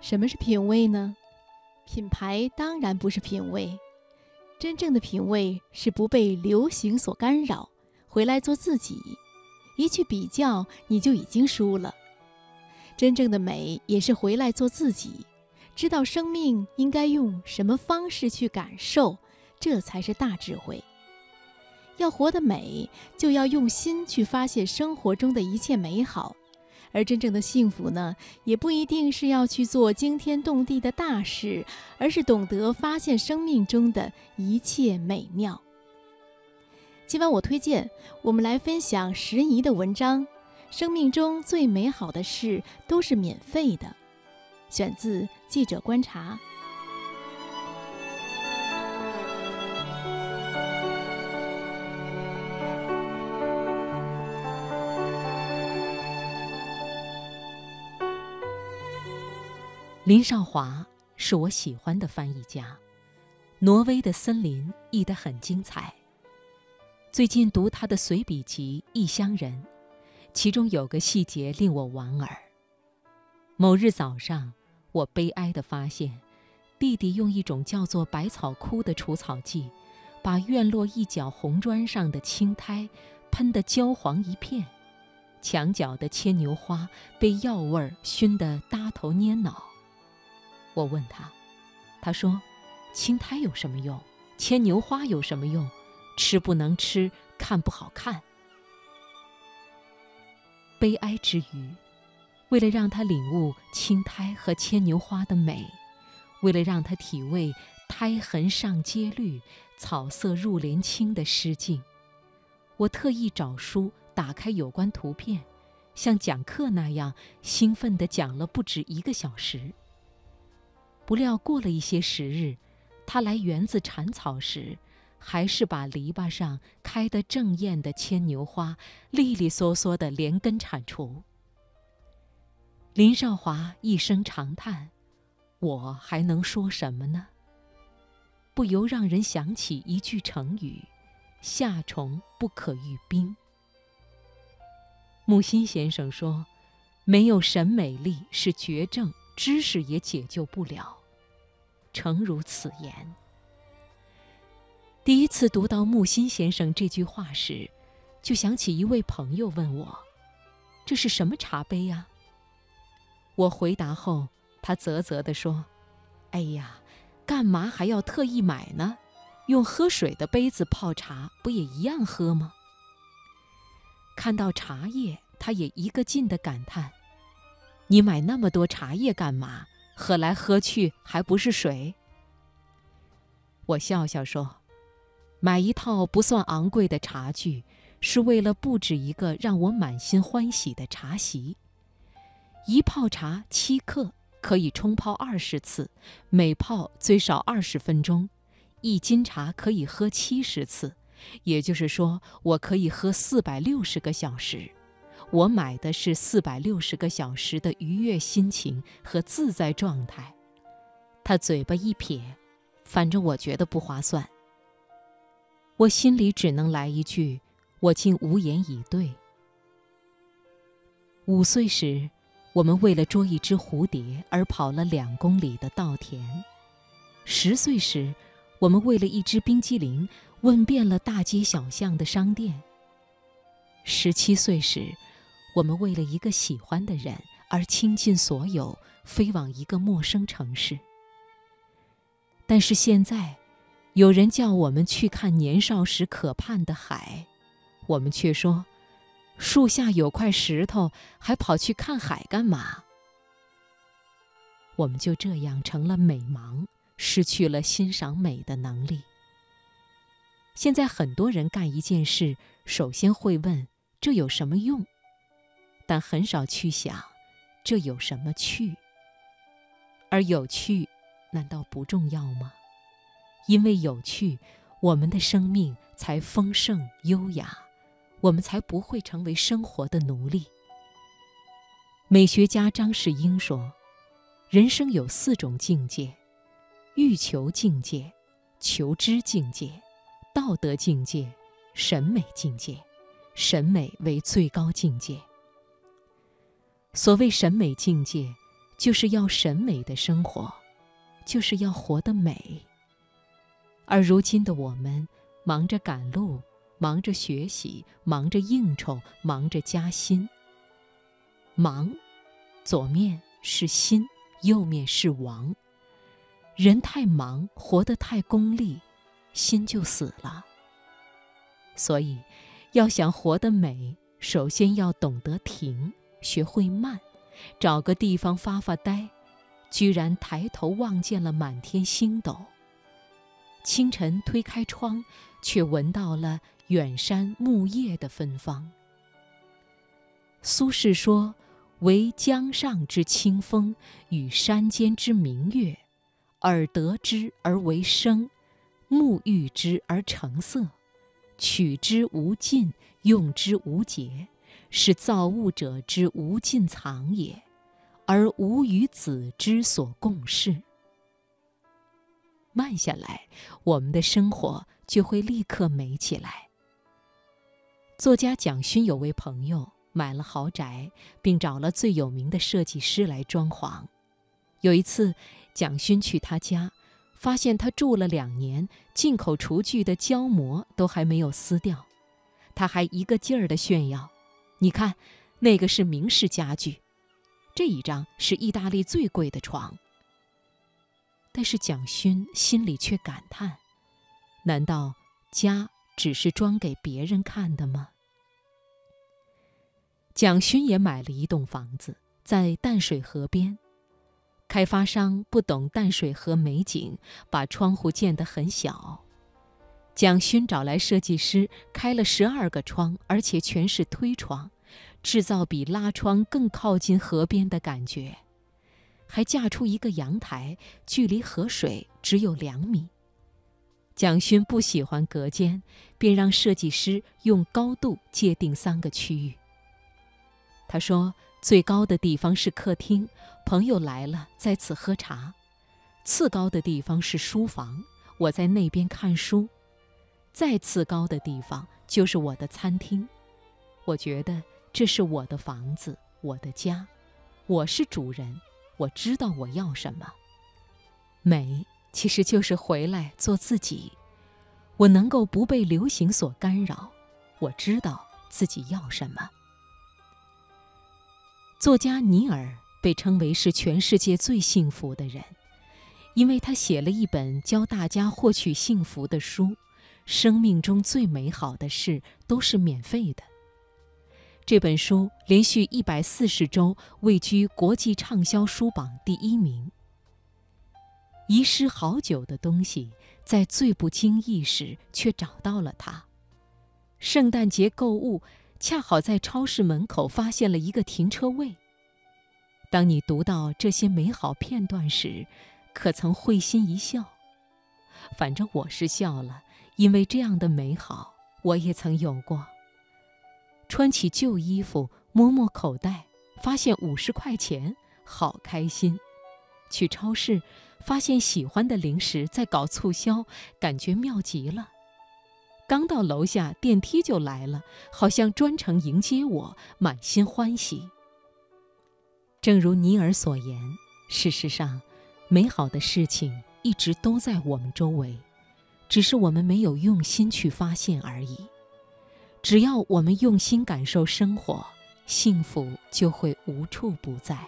什么是品味呢？品牌当然不是品味，真正的品味是不被流行所干扰，回来做自己。一去比较，你就已经输了。真正的美也是回来做自己，知道生命应该用什么方式去感受，这才是大智慧。要活得美，就要用心去发现生活中的一切美好。而真正的幸福呢，也不一定是要去做惊天动地的大事，而是懂得发现生命中的一切美妙。今晚我推荐我们来分享石怡的文章：生命中最美好的事都是免费的，选自《记者观察》。林少华是我喜欢的翻译家，挪威的森林译得很精彩。最近读他的随笔集《异乡人》，其中有个细节令我莞尔。某日早上，我悲哀地发现，弟弟用一种叫做百草枯的除草剂，把院落一角红砖上的青苔喷得焦黄一片，墙角的牵牛花被药味熏得耷头蔫脑。我问他，他说：“青苔有什么用？牵牛花有什么用？吃不能吃，看不好看。”悲哀之余，为了让他领悟青苔和牵牛花的美，为了让他体味“苔痕上阶绿，草色入帘青”的诗境，我特意找书打开有关图片，像讲课那样兴奋地讲了不止一个小时。不料过了一些时日，他来园子铲草时，还是把篱笆上开得正艳的牵牛花利利索索地连根铲除。林少华一声长叹：“我还能说什么呢？”不由让人想起一句成语：“夏虫不可语冰。”木心先生说：“没有审美力是绝症，知识也解救不了。”诚如此言。第一次读到木心先生这句话时，就想起一位朋友问我：“这是什么茶杯呀？”我回答后，他啧啧地说：“哎呀，干嘛还要特意买呢？用喝水的杯子泡茶，不也一样喝吗？”看到茶叶，他也一个劲地感叹：“你买那么多茶叶干嘛？”喝来喝去还不是水？我笑笑说：“买一套不算昂贵的茶具，是为了布置一个让我满心欢喜的茶席。一泡茶七克，可以冲泡二十次，每泡最少二十分钟。一斤茶可以喝七十次，也就是说，我可以喝四百六十个小时。”我买的是四百六十个小时的愉悦心情和自在状态。他嘴巴一撇，反正我觉得不划算。我心里只能来一句：我竟无言以对。五岁时，我们为了捉一只蝴蝶而跑了两公里的稻田；十岁时，我们为了一只冰激凌问遍了大街小巷的商店；十七岁时，我们为了一个喜欢的人而倾尽所有，飞往一个陌生城市。但是现在，有人叫我们去看年少时可盼的海，我们却说，树下有块石头，还跑去看海干嘛？我们就这样成了美盲，失去了欣赏美的能力。现在很多人干一件事，首先会问：这有什么用？但很少去想，这有什么趣？而有趣，难道不重要吗？因为有趣，我们的生命才丰盛优雅，我们才不会成为生活的奴隶。美学家张世英说：“人生有四种境界：欲求境界、求知境界、道德境界、审美境界。审美为最高境界。”所谓审美境界，就是要审美的生活，就是要活得美。而如今的我们，忙着赶路，忙着学习，忙着应酬，忙着加薪。忙，左面是心，右面是亡。人太忙，活得太功利，心就死了。所以，要想活得美，首先要懂得停，学会慢，找个地方发发呆，居然抬头望见了满天星斗。清晨推开窗，却闻到了远山木叶的芬芳。苏轼说：“惟江上之清风，与山间之明月，耳得之而为声，目遇之而成色。”取之无尽，用之无竭，是造物者之无尽藏也，而吾与子之所共适。慢下来，我们的生活就会立刻美起来。作家蒋勋有位朋友买了豪宅，并找了最有名的设计师来装潢。有一次，蒋勋去他家。发现他住了两年，进口厨具的胶膜都还没有撕掉，他还一个劲儿地炫耀：“你看，那个是明式家具，这一张是意大利最贵的床。”但是蒋勋心里却感叹：“难道家只是装给别人看的吗？”蒋勋也买了一栋房子，在淡水河边。开发商不懂淡水河美景，把窗户建得很小。蒋勋找来设计师，开了十二个窗，而且全是推窗，制造比拉窗更靠近河边的感觉。还架出一个阳台，距离河水只有两米。蒋勋不喜欢隔间，便让设计师用高度界定三个区域。他说。最高的地方是客厅，朋友来了在此喝茶；次高的地方是书房，我在那边看书；再次高的地方就是我的餐厅。我觉得这是我的房子，我的家，我是主人，我知道我要什么。美其实就是回来做自己。我能够不被流行所干扰，我知道自己要什么。作家尼尔被称为是全世界最幸福的人，因为他写了一本教大家获取幸福的书。生命中最美好的事都是免费的。这本书连续一百四十周位居国际畅销书榜第一名。遗失好久的东西，在最不经意时却找到了它。圣诞节购物。恰好在超市门口发现了一个停车位。当你读到这些美好片段时，可曾会心一笑？反正我是笑了，因为这样的美好我也曾有过。穿起旧衣服，摸摸口袋，发现五十块钱，好开心。去超市，发现喜欢的零食在搞促销，感觉妙极了。刚到楼下，电梯就来了，好像专程迎接我，满心欢喜。正如尼尔所言，事实上，美好的事情一直都在我们周围，只是我们没有用心去发现而已。只要我们用心感受生活，幸福就会无处不在。